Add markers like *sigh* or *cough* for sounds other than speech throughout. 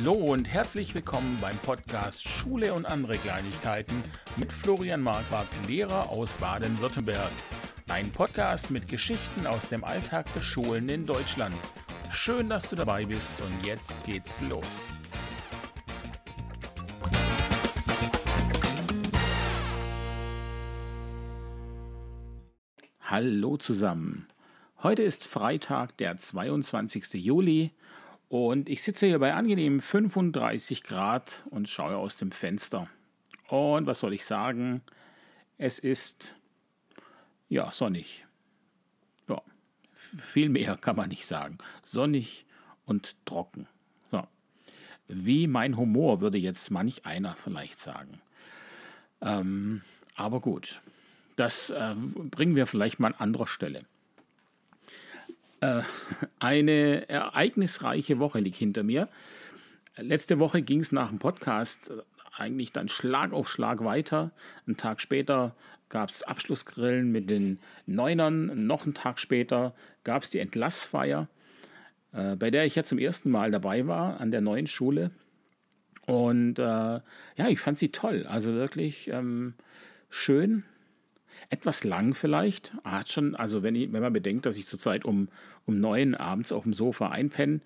Hallo und herzlich willkommen beim Podcast Schule und andere Kleinigkeiten mit Florian Marquardt, Lehrer aus Baden-Württemberg. Ein Podcast mit Geschichten aus dem Alltag der Schulen in Deutschland. Schön, dass du dabei bist und jetzt geht's los. Hallo zusammen. Heute ist Freitag, der 22. Juli und ich sitze hier bei angenehmen 35 Grad und schaue aus dem Fenster. Und was soll ich sagen? Es ist ja sonnig. Ja, viel mehr kann man nicht sagen. Sonnig und trocken. So. Wie mein Humor, würde jetzt manch einer vielleicht sagen. Ähm, aber gut, das äh, bringen wir vielleicht mal an anderer Stelle. Äh, eine ereignisreiche Woche liegt hinter mir. Letzte Woche ging es nach dem Podcast äh, eigentlich dann Schlag auf Schlag weiter. Einen Tag später gab es Abschlussgrillen mit den Neunern. Noch einen Tag später gab es die Entlassfeier, äh, bei der ich ja zum ersten Mal dabei war an der neuen Schule. Und äh, ja, ich fand sie toll. Also wirklich ähm, schön, etwas lang vielleicht. Hat schon, also wenn, ich, wenn man bedenkt, dass ich zurzeit um, um neun abends auf dem Sofa einpenne,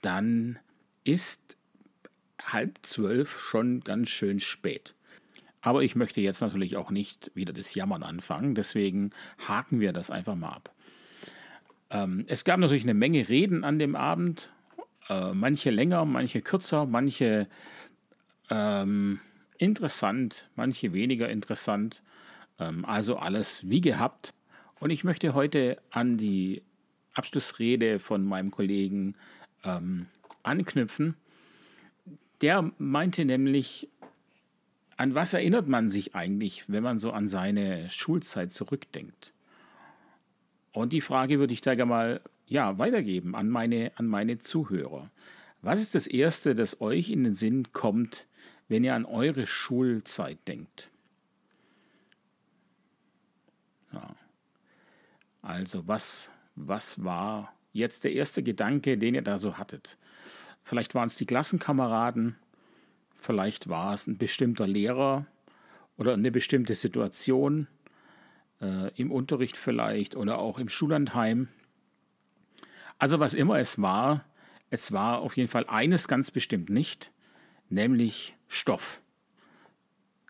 dann ist halb zwölf schon ganz schön spät. Aber ich möchte jetzt natürlich auch nicht wieder das Jammern anfangen, deswegen haken wir das einfach mal ab. Ähm, es gab natürlich eine Menge Reden an dem Abend, äh, manche länger, manche kürzer, manche ähm, interessant, manche weniger interessant. Ähm, also alles wie gehabt. Und ich möchte heute an die Abschlussrede von meinem Kollegen ähm, anknüpfen. Der meinte nämlich, an was erinnert man sich eigentlich, wenn man so an seine Schulzeit zurückdenkt? Und die Frage würde ich da gerne mal ja, weitergeben an meine, an meine Zuhörer. Was ist das Erste, das euch in den Sinn kommt, wenn ihr an eure Schulzeit denkt? Ja. Also was, was war jetzt der erste Gedanke, den ihr da so hattet? Vielleicht waren es die Klassenkameraden, vielleicht war es ein bestimmter Lehrer oder eine bestimmte Situation äh, im Unterricht vielleicht oder auch im Schullandheim. Also was immer es war, es war auf jeden Fall eines ganz bestimmt nicht, nämlich Stoff.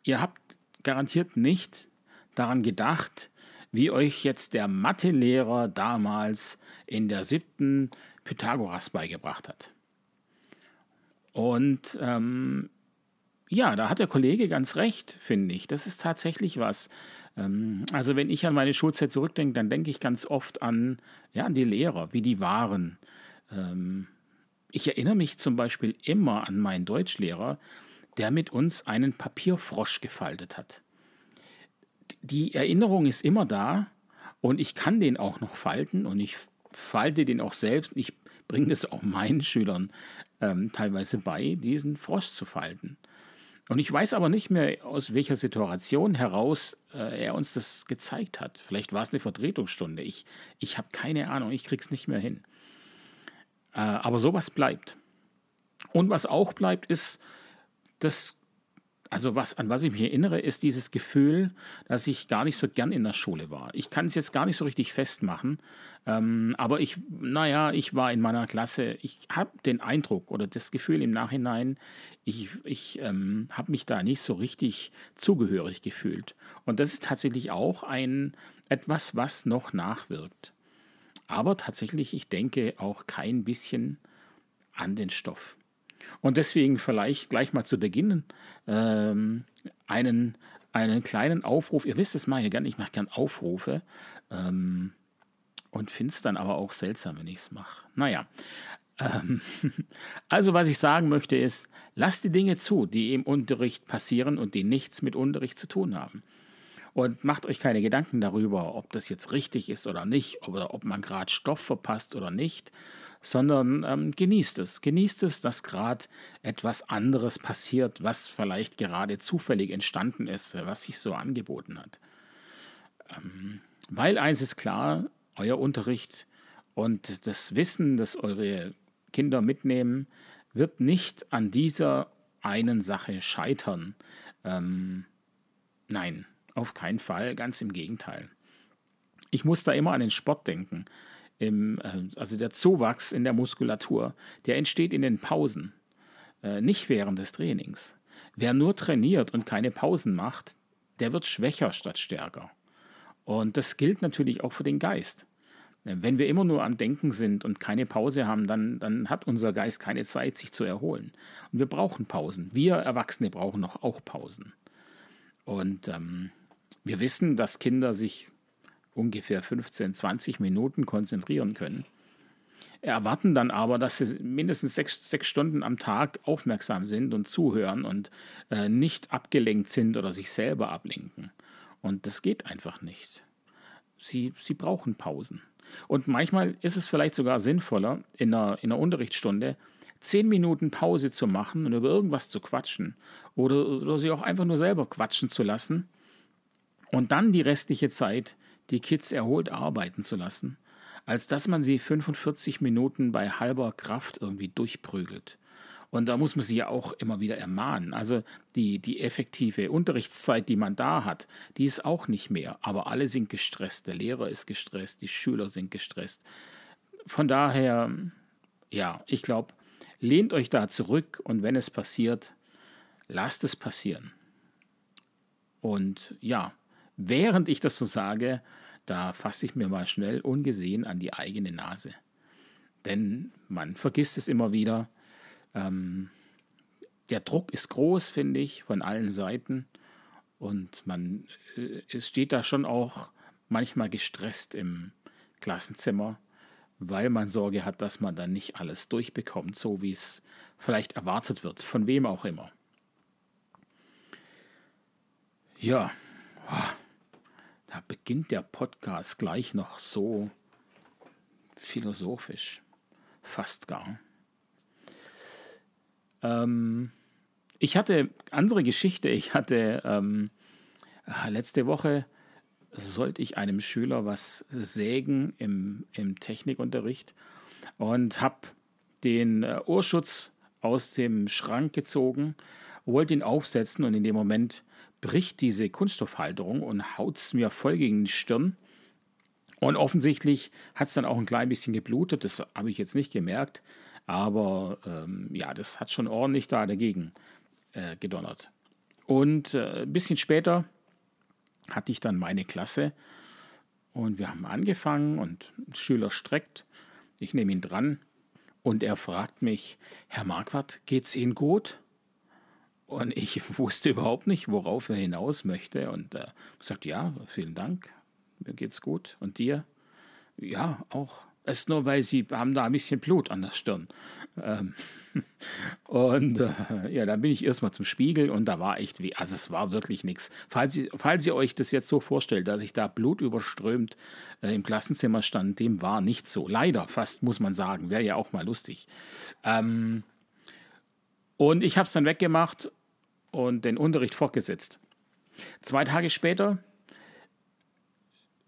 Ihr habt garantiert nicht daran gedacht, wie euch jetzt der Mathelehrer damals in der siebten Pythagoras beigebracht hat. Und ähm, ja, da hat der Kollege ganz recht, finde ich. Das ist tatsächlich was. Ähm, also wenn ich an meine Schulzeit zurückdenke, dann denke ich ganz oft an, ja, an die Lehrer, wie die waren. Ähm, ich erinnere mich zum Beispiel immer an meinen Deutschlehrer, der mit uns einen Papierfrosch gefaltet hat die Erinnerung ist immer da und ich kann den auch noch falten und ich falte den auch selbst. Ich bringe es auch meinen Schülern ähm, teilweise bei, diesen Frosch zu falten. Und ich weiß aber nicht mehr, aus welcher Situation heraus äh, er uns das gezeigt hat. Vielleicht war es eine Vertretungsstunde. Ich, ich habe keine Ahnung, ich krieg's nicht mehr hin. Äh, aber sowas bleibt. Und was auch bleibt, ist das also was, an was ich mich erinnere, ist dieses Gefühl, dass ich gar nicht so gern in der Schule war. Ich kann es jetzt gar nicht so richtig festmachen, ähm, aber ich, naja, ich war in meiner Klasse, ich habe den Eindruck oder das Gefühl im Nachhinein, ich, ich ähm, habe mich da nicht so richtig zugehörig gefühlt. Und das ist tatsächlich auch ein etwas, was noch nachwirkt. Aber tatsächlich, ich denke auch kein bisschen an den Stoff. Und deswegen vielleicht gleich mal zu Beginn ähm, einen, einen kleinen Aufruf. Ihr wisst es mal hier gerne, ich mache gern Aufrufe ähm, und finde es dann aber auch seltsam, wenn ich es mache. Naja, ähm, *laughs* also was ich sagen möchte ist, lasst die Dinge zu, die im Unterricht passieren und die nichts mit Unterricht zu tun haben. Und macht euch keine Gedanken darüber, ob das jetzt richtig ist oder nicht, oder ob man gerade Stoff verpasst oder nicht, sondern ähm, genießt es. Genießt es, dass gerade etwas anderes passiert, was vielleicht gerade zufällig entstanden ist, was sich so angeboten hat. Ähm, weil eins ist klar, euer Unterricht und das Wissen, das eure Kinder mitnehmen, wird nicht an dieser einen Sache scheitern. Ähm, nein, auf keinen Fall, ganz im Gegenteil. Ich muss da immer an den Sport denken. Im, äh, also der Zuwachs in der Muskulatur, der entsteht in den Pausen, äh, nicht während des Trainings. Wer nur trainiert und keine Pausen macht, der wird schwächer statt stärker. Und das gilt natürlich auch für den Geist. Wenn wir immer nur am Denken sind und keine Pause haben, dann, dann hat unser Geist keine Zeit, sich zu erholen. Und wir brauchen Pausen. Wir Erwachsene brauchen noch auch Pausen. Und ähm, wir wissen, dass Kinder sich ungefähr 15, 20 Minuten konzentrieren können. Erwarten dann aber, dass sie mindestens sechs, sechs Stunden am Tag aufmerksam sind und zuhören und äh, nicht abgelenkt sind oder sich selber ablenken. Und das geht einfach nicht. Sie, sie brauchen Pausen. Und manchmal ist es vielleicht sogar sinnvoller, in einer, in einer Unterrichtsstunde zehn Minuten Pause zu machen und über irgendwas zu quatschen oder, oder sie auch einfach nur selber quatschen zu lassen und dann die restliche Zeit die Kids erholt arbeiten zu lassen, als dass man sie 45 Minuten bei halber Kraft irgendwie durchprügelt. Und da muss man sie ja auch immer wieder ermahnen. Also die, die effektive Unterrichtszeit, die man da hat, die ist auch nicht mehr. Aber alle sind gestresst. Der Lehrer ist gestresst, die Schüler sind gestresst. Von daher, ja, ich glaube, lehnt euch da zurück und wenn es passiert, lasst es passieren. Und ja, während ich das so sage, da fasse ich mir mal schnell ungesehen an die eigene Nase. Denn man vergisst es immer wieder. Ähm, der Druck ist groß, finde ich, von allen Seiten. Und man äh, es steht da schon auch manchmal gestresst im Klassenzimmer, weil man Sorge hat, dass man dann nicht alles durchbekommt, so wie es vielleicht erwartet wird, von wem auch immer. Ja, beginnt der Podcast gleich noch so philosophisch, fast gar. Ähm, ich hatte andere Geschichte. Ich hatte ähm, ah, letzte Woche sollte ich einem Schüler was sägen im, im Technikunterricht und habe den äh, Ohrschutz aus dem Schrank gezogen, wollte ihn aufsetzen und in dem Moment bricht diese Kunststoffhalterung und haut es mir voll gegen die Stirn. Und offensichtlich hat es dann auch ein klein bisschen geblutet, das habe ich jetzt nicht gemerkt, aber ähm, ja, das hat schon ordentlich da dagegen äh, gedonnert. Und äh, ein bisschen später hatte ich dann meine Klasse und wir haben angefangen und ein Schüler streckt. Ich nehme ihn dran und er fragt mich, Herr Marquardt, geht's Ihnen gut? Und ich *laughs* wusste überhaupt nicht, worauf er hinaus möchte. Und äh, gesagt, ja, vielen Dank, mir geht's gut. Und dir? Ja, auch. Es ist nur, weil sie haben da ein bisschen Blut an der Stirn. Ähm *laughs* und äh, ja, dann bin ich erstmal zum Spiegel und da war echt wie, also es war wirklich nichts. Falls ihr, falls ihr euch das jetzt so vorstellt, dass ich da Blut überströmt äh, im Klassenzimmer stand, dem war nicht so. Leider, fast muss man sagen. Wäre ja auch mal lustig. Ähm und ich habe es dann weggemacht und den Unterricht fortgesetzt. Zwei Tage später,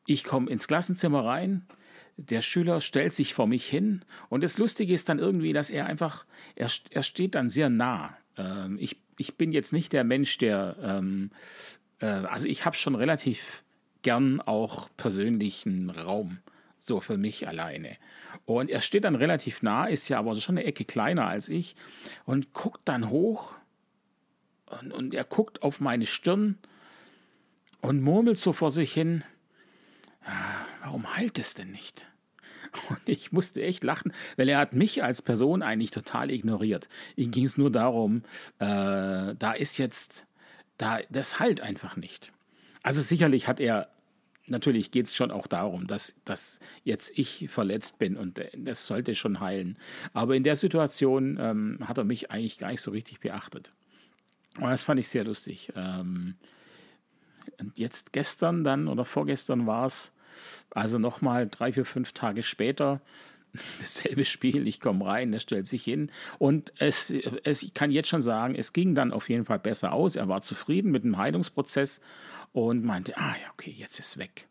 ich komme ins Klassenzimmer rein, der Schüler stellt sich vor mich hin und das Lustige ist dann irgendwie, dass er einfach, er, er steht dann sehr nah. Ähm, ich, ich bin jetzt nicht der Mensch, der, ähm, äh, also ich habe schon relativ gern auch persönlichen Raum, so für mich alleine. Und er steht dann relativ nah, ist ja aber schon eine Ecke kleiner als ich und guckt dann hoch und, und er guckt auf meine Stirn und murmelt so vor sich hin, ah, warum heilt es denn nicht? Und ich musste echt lachen, weil er hat mich als Person eigentlich total ignoriert. Ihm ging es nur darum, äh, da ist jetzt, da, das heilt einfach nicht. Also sicherlich hat er, natürlich geht es schon auch darum, dass, dass jetzt ich verletzt bin und das sollte schon heilen. Aber in der Situation ähm, hat er mich eigentlich gar nicht so richtig beachtet. Und das fand ich sehr lustig. Ähm, und jetzt gestern dann oder vorgestern war es, also nochmal drei, vier, fünf Tage später, *laughs* dasselbe Spiel, ich komme rein, er stellt sich hin und es, es, ich kann jetzt schon sagen, es ging dann auf jeden Fall besser aus. Er war zufrieden mit dem Heilungsprozess und meinte, ah ja, okay, jetzt ist weg.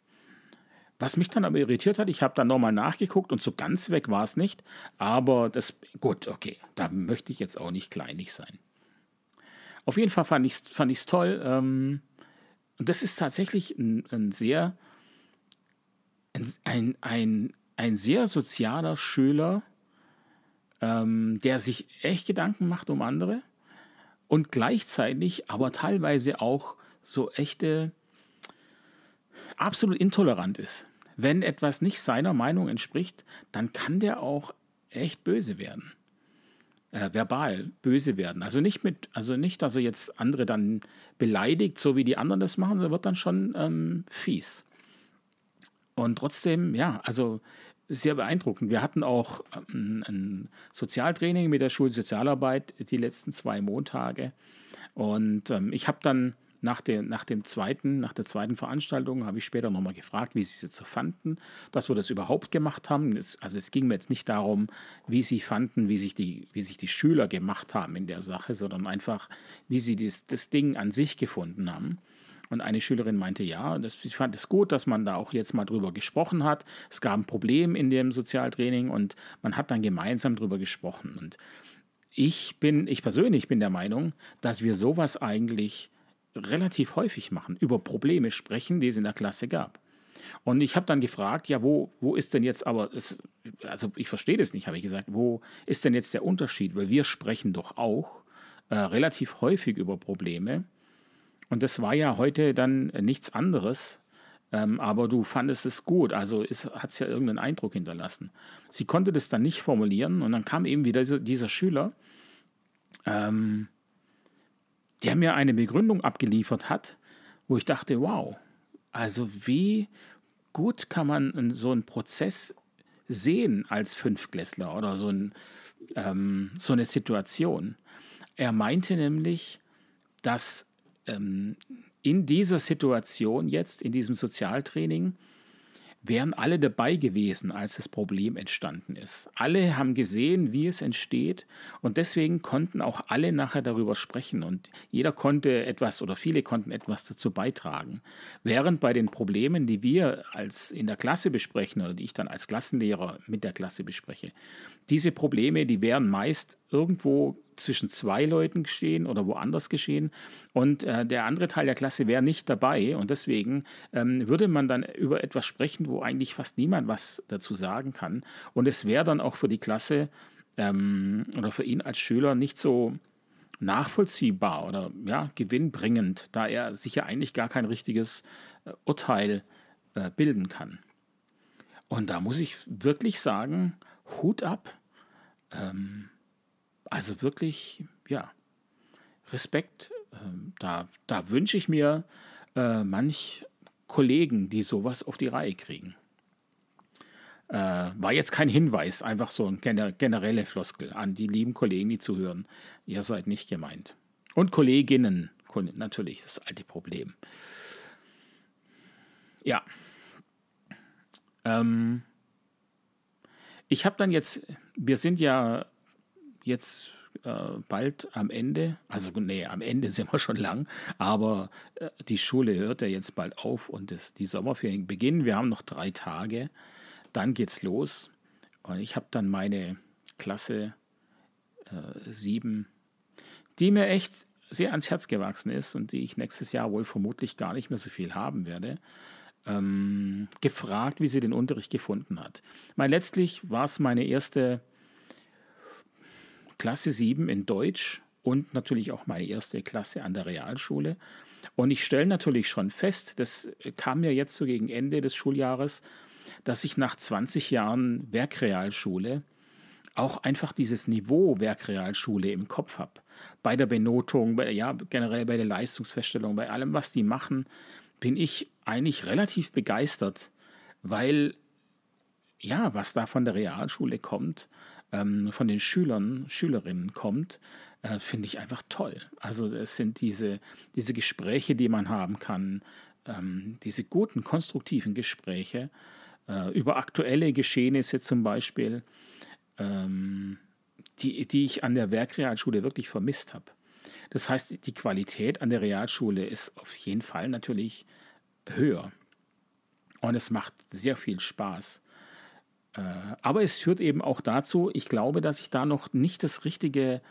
Was mich dann aber irritiert hat, ich habe dann nochmal nachgeguckt und so ganz weg war es nicht. Aber das, gut, okay, da möchte ich jetzt auch nicht kleinlich sein. Auf jeden Fall fand ich es fand ich's toll. Ähm, und das ist tatsächlich ein, ein sehr, ein, ein, ein sehr sozialer Schüler, ähm, der sich echt Gedanken macht um andere und gleichzeitig aber teilweise auch so echte, absolut intolerant ist. Wenn etwas nicht seiner Meinung entspricht, dann kann der auch echt böse werden. Äh, verbal böse werden. Also nicht mit, also nicht, dass er jetzt andere dann beleidigt, so wie die anderen das machen, sondern wird dann schon ähm, fies. Und trotzdem, ja, also sehr beeindruckend. Wir hatten auch ähm, ein Sozialtraining mit der Schulsozialarbeit die letzten zwei Montage. Und ähm, ich habe dann nach, der, nach, dem zweiten, nach der zweiten Veranstaltung habe ich später nochmal gefragt, wie sie es jetzt so fanden, dass wir das überhaupt gemacht haben. Also es ging mir jetzt nicht darum, wie sie fanden, wie sich, die, wie sich die Schüler gemacht haben in der Sache, sondern einfach, wie sie das, das Ding an sich gefunden haben. Und eine Schülerin meinte, ja, das, ich fand es gut, dass man da auch jetzt mal drüber gesprochen hat. Es gab ein Problem in dem Sozialtraining und man hat dann gemeinsam drüber gesprochen. Und ich bin, ich persönlich bin der Meinung, dass wir sowas eigentlich relativ häufig machen, über Probleme sprechen, die es in der Klasse gab. Und ich habe dann gefragt, ja, wo, wo ist denn jetzt aber, es, also ich verstehe das nicht, habe ich gesagt, wo ist denn jetzt der Unterschied? Weil wir sprechen doch auch äh, relativ häufig über Probleme und das war ja heute dann nichts anderes, ähm, aber du fandest es gut, also hat es ja irgendeinen Eindruck hinterlassen. Sie konnte das dann nicht formulieren und dann kam eben wieder dieser, dieser Schüler, ähm, der mir eine Begründung abgeliefert hat, wo ich dachte, wow, also wie gut kann man so einen Prozess sehen als Fünfklässler oder so, ein, ähm, so eine Situation. Er meinte nämlich, dass ähm, in dieser Situation jetzt, in diesem Sozialtraining, wären alle dabei gewesen, als das Problem entstanden ist. Alle haben gesehen, wie es entsteht und deswegen konnten auch alle nachher darüber sprechen und jeder konnte etwas oder viele konnten etwas dazu beitragen. Während bei den Problemen, die wir als in der Klasse besprechen oder die ich dann als Klassenlehrer mit der Klasse bespreche, diese Probleme, die wären meist irgendwo zwischen zwei Leuten geschehen oder woanders geschehen und äh, der andere Teil der Klasse wäre nicht dabei und deswegen ähm, würde man dann über etwas sprechen, wo eigentlich fast niemand was dazu sagen kann und es wäre dann auch für die Klasse ähm, oder für ihn als Schüler nicht so nachvollziehbar oder ja, gewinnbringend, da er sich ja eigentlich gar kein richtiges äh, Urteil äh, bilden kann. Und da muss ich wirklich sagen, Hut ab. Ähm, also wirklich, ja, Respekt. Ähm, da, da wünsche ich mir äh, manch Kollegen, die sowas auf die Reihe kriegen. Äh, war jetzt kein Hinweis, einfach so ein generelle Floskel an die lieben Kollegen, die zuhören. Ihr seid nicht gemeint. Und Kolleginnen, natürlich, das alte Problem. Ja. Ähm, ich habe dann jetzt, wir sind ja jetzt äh, bald am Ende, also nee, am Ende *laughs* sind wir schon lang, aber äh, die Schule hört ja jetzt bald auf und das, die Sommerferien beginnen. Wir haben noch drei Tage, dann geht's los und ich habe dann meine Klasse äh, 7, die mir echt sehr ans Herz gewachsen ist und die ich nächstes Jahr wohl vermutlich gar nicht mehr so viel haben werde. Ähm, gefragt, wie sie den Unterricht gefunden hat. Weil letztlich war es meine erste Klasse 7 in Deutsch und natürlich auch meine erste Klasse an der Realschule. Und ich stelle natürlich schon fest, das kam mir jetzt so gegen Ende des Schuljahres, dass ich nach 20 Jahren Werkrealschule auch einfach dieses Niveau Werkrealschule im Kopf habe. Bei der Benotung, bei, ja, generell bei der Leistungsfeststellung, bei allem, was die machen, bin ich eigentlich relativ begeistert, weil ja, was da von der Realschule kommt, ähm, von den Schülern, Schülerinnen kommt, äh, finde ich einfach toll. Also es sind diese, diese Gespräche, die man haben kann, ähm, diese guten, konstruktiven Gespräche äh, über aktuelle Geschehnisse zum Beispiel, ähm, die, die ich an der Werkrealschule wirklich vermisst habe. Das heißt, die Qualität an der Realschule ist auf jeden Fall natürlich höher. Und es macht sehr viel Spaß. Äh, aber es führt eben auch dazu, ich glaube, dass ich da noch nicht das richtige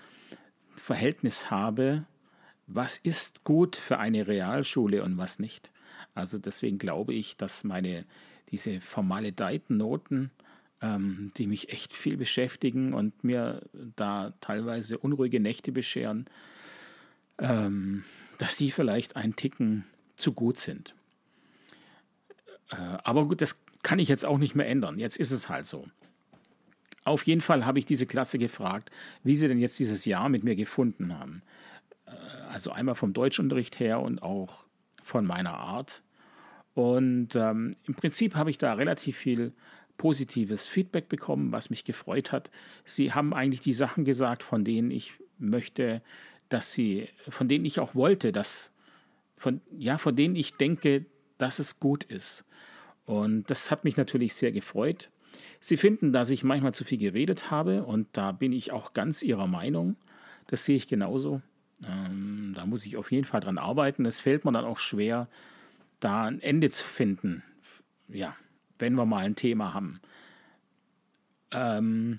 Verhältnis habe, was ist gut für eine Realschule und was nicht. Also deswegen glaube ich, dass meine diese formaledeiten Noten, ähm, die mich echt viel beschäftigen und mir da teilweise unruhige Nächte bescheren, ähm, dass die vielleicht ein Ticken zu gut sind. Äh, aber gut, das kann ich jetzt auch nicht mehr ändern. Jetzt ist es halt so. Auf jeden Fall habe ich diese Klasse gefragt, wie sie denn jetzt dieses Jahr mit mir gefunden haben. Äh, also einmal vom Deutschunterricht her und auch von meiner Art. Und ähm, im Prinzip habe ich da relativ viel positives Feedback bekommen, was mich gefreut hat. Sie haben eigentlich die Sachen gesagt, von denen ich möchte, dass sie, von denen ich auch wollte, dass, von, ja, von denen ich denke, dass es gut ist. Und das hat mich natürlich sehr gefreut. Sie finden, dass ich manchmal zu viel geredet habe und da bin ich auch ganz Ihrer Meinung. Das sehe ich genauso. Ähm, da muss ich auf jeden Fall dran arbeiten. Es fällt mir dann auch schwer, da ein Ende zu finden. Ja, wenn wir mal ein Thema haben. Ähm,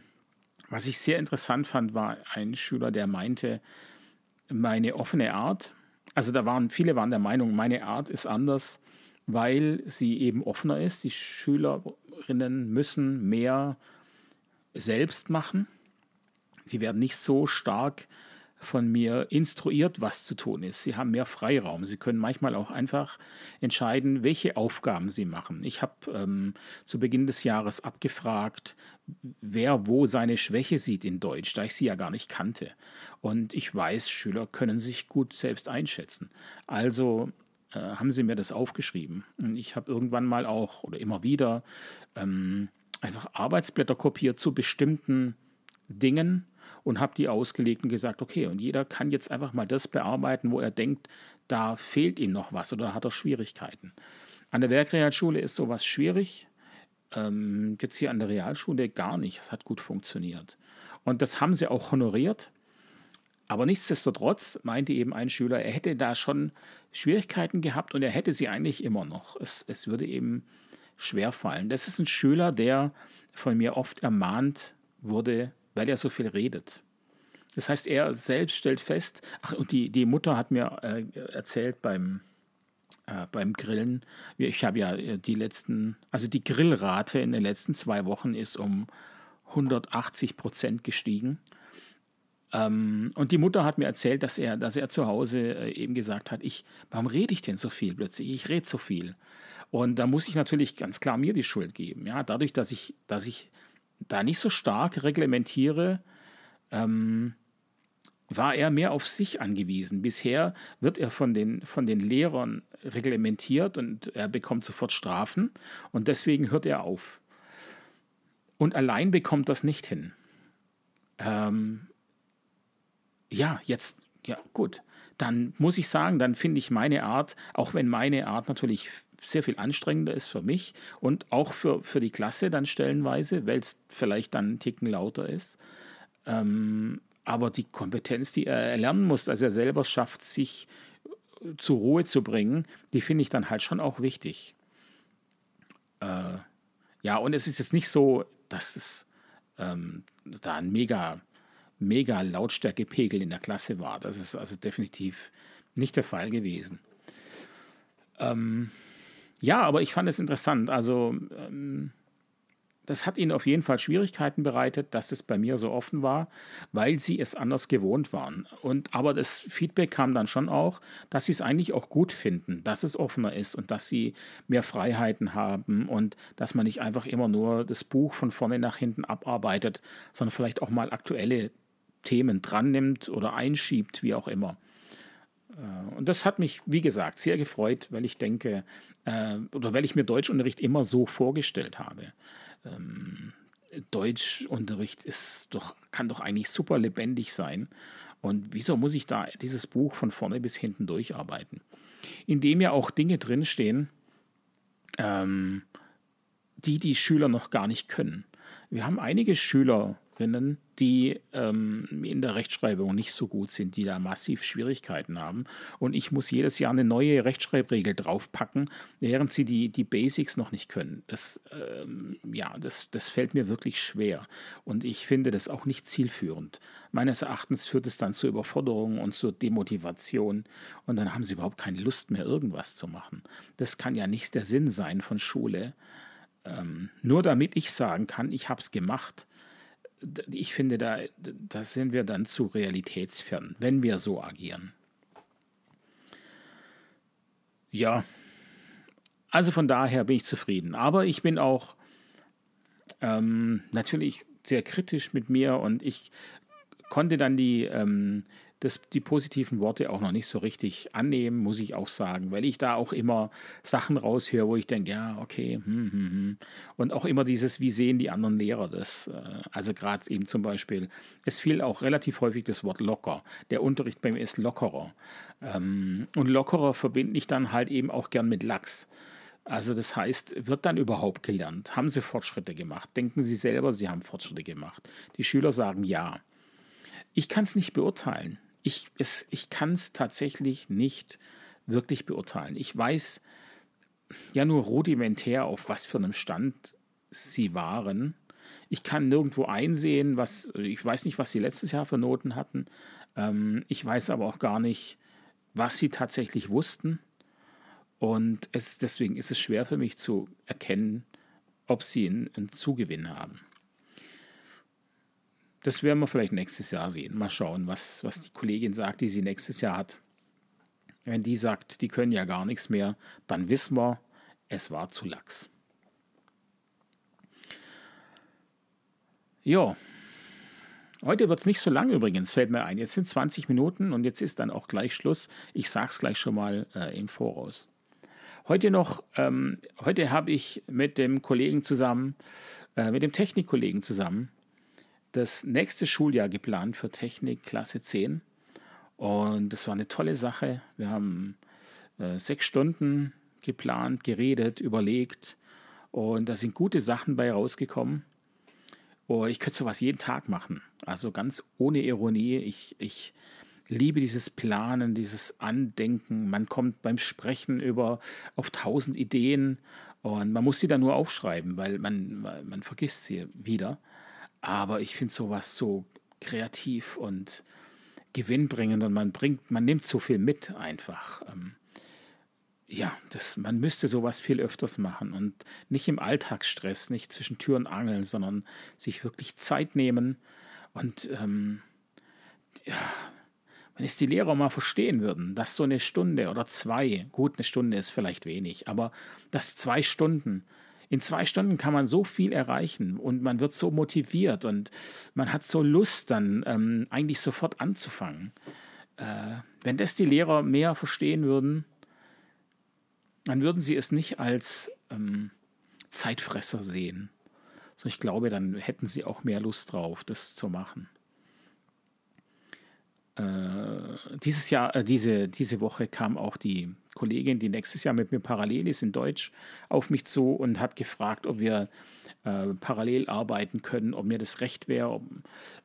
was ich sehr interessant fand, war ein Schüler, der meinte, meine offene Art, also da waren viele waren der Meinung, meine Art ist anders, weil sie eben offener ist. Die Schülerinnen müssen mehr selbst machen. Sie werden nicht so stark von mir instruiert, was zu tun ist. Sie haben mehr Freiraum. Sie können manchmal auch einfach entscheiden, welche Aufgaben sie machen. Ich habe ähm, zu Beginn des Jahres abgefragt, wer wo seine Schwäche sieht in Deutsch, da ich sie ja gar nicht kannte. Und ich weiß, Schüler können sich gut selbst einschätzen. Also äh, haben sie mir das aufgeschrieben. Und ich habe irgendwann mal auch oder immer wieder ähm, einfach Arbeitsblätter kopiert zu bestimmten Dingen und habe die ausgelegt und gesagt, okay, und jeder kann jetzt einfach mal das bearbeiten, wo er denkt, da fehlt ihm noch was oder hat er Schwierigkeiten. An der Werkrealschule ist sowas schwierig. Ähm, jetzt hier an der Realschule gar nicht. Es hat gut funktioniert. Und das haben sie auch honoriert. Aber nichtsdestotrotz meinte eben ein Schüler, er hätte da schon Schwierigkeiten gehabt und er hätte sie eigentlich immer noch. Es, es würde eben schwer fallen. Das ist ein Schüler, der von mir oft ermahnt wurde, weil er so viel redet. Das heißt, er selbst stellt fest, ach, und die, die Mutter hat mir äh, erzählt beim, äh, beim Grillen, ich habe ja äh, die letzten, also die Grillrate in den letzten zwei Wochen ist um 180 Prozent gestiegen. Ähm, und die Mutter hat mir erzählt, dass er, dass er zu Hause äh, eben gesagt hat, ich, warum rede ich denn so viel plötzlich? Ich rede so viel. Und da muss ich natürlich ganz klar mir die Schuld geben. Ja, dadurch, dass ich, dass ich da nicht so stark reglementiere, ähm, war er mehr auf sich angewiesen. Bisher wird er von den, von den Lehrern reglementiert und er bekommt sofort Strafen und deswegen hört er auf. Und allein bekommt das nicht hin. Ähm, ja, jetzt, ja, gut. Dann muss ich sagen, dann finde ich meine Art, auch wenn meine Art natürlich sehr viel anstrengender ist für mich und auch für, für die Klasse dann stellenweise, weil es vielleicht dann einen Ticken lauter ist. Ähm, aber die Kompetenz, die er erlernen muss, dass er selber schafft, sich zur Ruhe zu bringen, die finde ich dann halt schon auch wichtig. Äh, ja, und es ist jetzt nicht so, dass es ähm, da ein mega, mega Lautstärkepegel in der Klasse war. Das ist also definitiv nicht der Fall gewesen. Ähm, ja, aber ich fand es interessant. Also, ähm, das hat ihnen auf jeden Fall Schwierigkeiten bereitet, dass es bei mir so offen war, weil sie es anders gewohnt waren. Und aber das Feedback kam dann schon auch, dass sie es eigentlich auch gut finden, dass es offener ist und dass sie mehr Freiheiten haben und dass man nicht einfach immer nur das Buch von vorne nach hinten abarbeitet, sondern vielleicht auch mal aktuelle Themen dran nimmt oder einschiebt, wie auch immer. Äh, und das hat mich, wie gesagt, sehr gefreut, weil ich denke, äh, oder weil ich mir Deutschunterricht immer so vorgestellt habe. Ähm, Deutschunterricht ist doch, kann doch eigentlich super lebendig sein. Und wieso muss ich da dieses Buch von vorne bis hinten durcharbeiten? Indem ja auch Dinge drinstehen, ähm, die die Schüler noch gar nicht können. Wir haben einige Schüler Lehrerinnen, die ähm, in der Rechtschreibung nicht so gut sind, die da massiv Schwierigkeiten haben. Und ich muss jedes Jahr eine neue Rechtschreibregel draufpacken, während sie die, die Basics noch nicht können. Das, ähm, ja, das, das fällt mir wirklich schwer. Und ich finde das auch nicht zielführend. Meines Erachtens führt es dann zu Überforderungen und zur Demotivation. Und dann haben sie überhaupt keine Lust mehr, irgendwas zu machen. Das kann ja nicht der Sinn sein von Schule. Ähm, nur damit ich sagen kann, ich habe es gemacht. Ich finde, da, da sind wir dann zu realitätsfern, wenn wir so agieren. Ja, also von daher bin ich zufrieden. Aber ich bin auch ähm, natürlich sehr kritisch mit mir und ich konnte dann die, ähm, das, die positiven Worte auch noch nicht so richtig annehmen, muss ich auch sagen, weil ich da auch immer Sachen raushöre, wo ich denke, ja, okay, hm, hm, hm. und auch immer dieses, wie sehen die anderen Lehrer das? Äh, also gerade eben zum Beispiel, es fiel auch relativ häufig das Wort locker. Der Unterricht bei mir ist lockerer. Ähm, und lockerer verbinde ich dann halt eben auch gern mit Lachs. Also das heißt, wird dann überhaupt gelernt? Haben sie Fortschritte gemacht? Denken sie selber, sie haben Fortschritte gemacht? Die Schüler sagen ja. Ich kann es nicht beurteilen ich, ich kann es tatsächlich nicht wirklich beurteilen. Ich weiß ja nur rudimentär, auf was für einem Stand sie waren. Ich kann nirgendwo einsehen, was, ich weiß nicht, was sie letztes Jahr für Noten hatten. Ähm, ich weiß aber auch gar nicht, was sie tatsächlich wussten. Und es, deswegen ist es schwer für mich zu erkennen, ob sie einen, einen Zugewinn haben. Das werden wir vielleicht nächstes Jahr sehen. Mal schauen, was, was die Kollegin sagt, die sie nächstes Jahr hat. Wenn die sagt, die können ja gar nichts mehr, dann wissen wir, es war zu lax. Ja, heute wird es nicht so lang übrigens, fällt mir ein. Jetzt sind 20 Minuten und jetzt ist dann auch gleich Schluss. Ich sage es gleich schon mal äh, im Voraus. Heute noch, ähm, heute habe ich mit dem Kollegen zusammen, äh, mit dem Technikkollegen zusammen, das nächste Schuljahr geplant für Technik Klasse 10. Und das war eine tolle Sache. Wir haben äh, sechs Stunden geplant, geredet, überlegt. Und da sind gute Sachen bei rausgekommen. Oh, ich könnte sowas jeden Tag machen. Also ganz ohne Ironie. Ich, ich liebe dieses Planen, dieses Andenken. Man kommt beim Sprechen über auf tausend Ideen und man muss sie dann nur aufschreiben, weil man, man vergisst sie wieder. Aber ich finde sowas so kreativ und gewinnbringend und man bringt, man nimmt so viel mit einfach. Ähm, ja, das, man müsste sowas viel öfters machen und nicht im Alltagsstress, nicht zwischen Tür und Angeln, sondern sich wirklich Zeit nehmen und ähm, ja, wenn es die Lehrer mal verstehen würden, dass so eine Stunde oder zwei, gut, eine Stunde ist vielleicht wenig, aber dass zwei Stunden in zwei Stunden kann man so viel erreichen und man wird so motiviert und man hat so Lust, dann ähm, eigentlich sofort anzufangen. Äh, wenn das die Lehrer mehr verstehen würden, dann würden sie es nicht als ähm, Zeitfresser sehen. So, ich glaube, dann hätten sie auch mehr Lust drauf, das zu machen. Äh, dieses Jahr, äh, diese, diese Woche kam auch die Kollegin, die nächstes Jahr mit mir parallel ist in Deutsch, auf mich zu und hat gefragt, ob wir äh, parallel arbeiten können, ob mir das recht wäre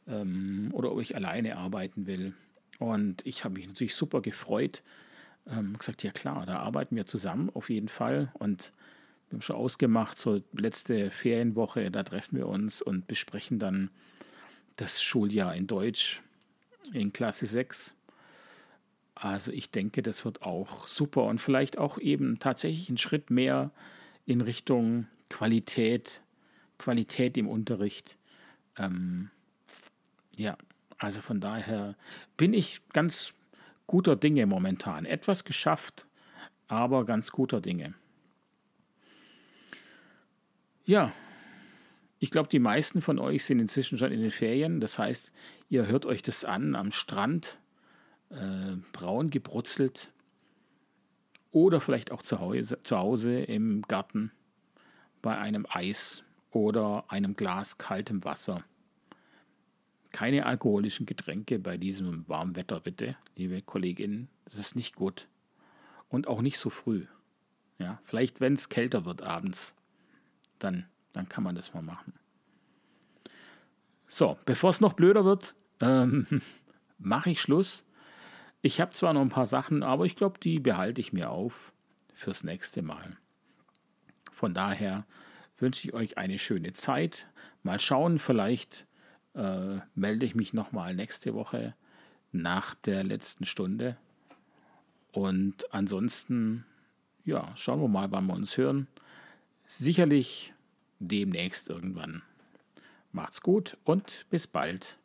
ähm, oder ob ich alleine arbeiten will. Und ich habe mich natürlich super gefreut. Ähm, gesagt, ja klar, da arbeiten wir zusammen auf jeden Fall. Und wir haben schon ausgemacht, so letzte Ferienwoche, da treffen wir uns und besprechen dann das Schuljahr in Deutsch in Klasse 6. Also ich denke, das wird auch super und vielleicht auch eben tatsächlich ein Schritt mehr in Richtung Qualität, Qualität im Unterricht. Ähm, ja, also von daher bin ich ganz guter Dinge momentan. Etwas geschafft, aber ganz guter Dinge. Ja, ich glaube, die meisten von euch sind inzwischen schon in den Ferien. Das heißt, ihr hört euch das an am Strand, äh, braun gebrutzelt oder vielleicht auch zu Hause, zu Hause im Garten bei einem Eis oder einem Glas kaltem Wasser. Keine alkoholischen Getränke bei diesem warmen Wetter, bitte, liebe Kolleginnen. Das ist nicht gut. Und auch nicht so früh. Ja, vielleicht, wenn es kälter wird abends, dann dann kann man das mal machen. So, bevor es noch blöder wird, ähm, *laughs* mache ich Schluss. Ich habe zwar noch ein paar Sachen, aber ich glaube, die behalte ich mir auf fürs nächste Mal. Von daher wünsche ich euch eine schöne Zeit. Mal schauen, vielleicht äh, melde ich mich nochmal nächste Woche nach der letzten Stunde. Und ansonsten, ja, schauen wir mal, wann wir uns hören. Sicherlich demnächst irgendwann. Macht's gut und bis bald.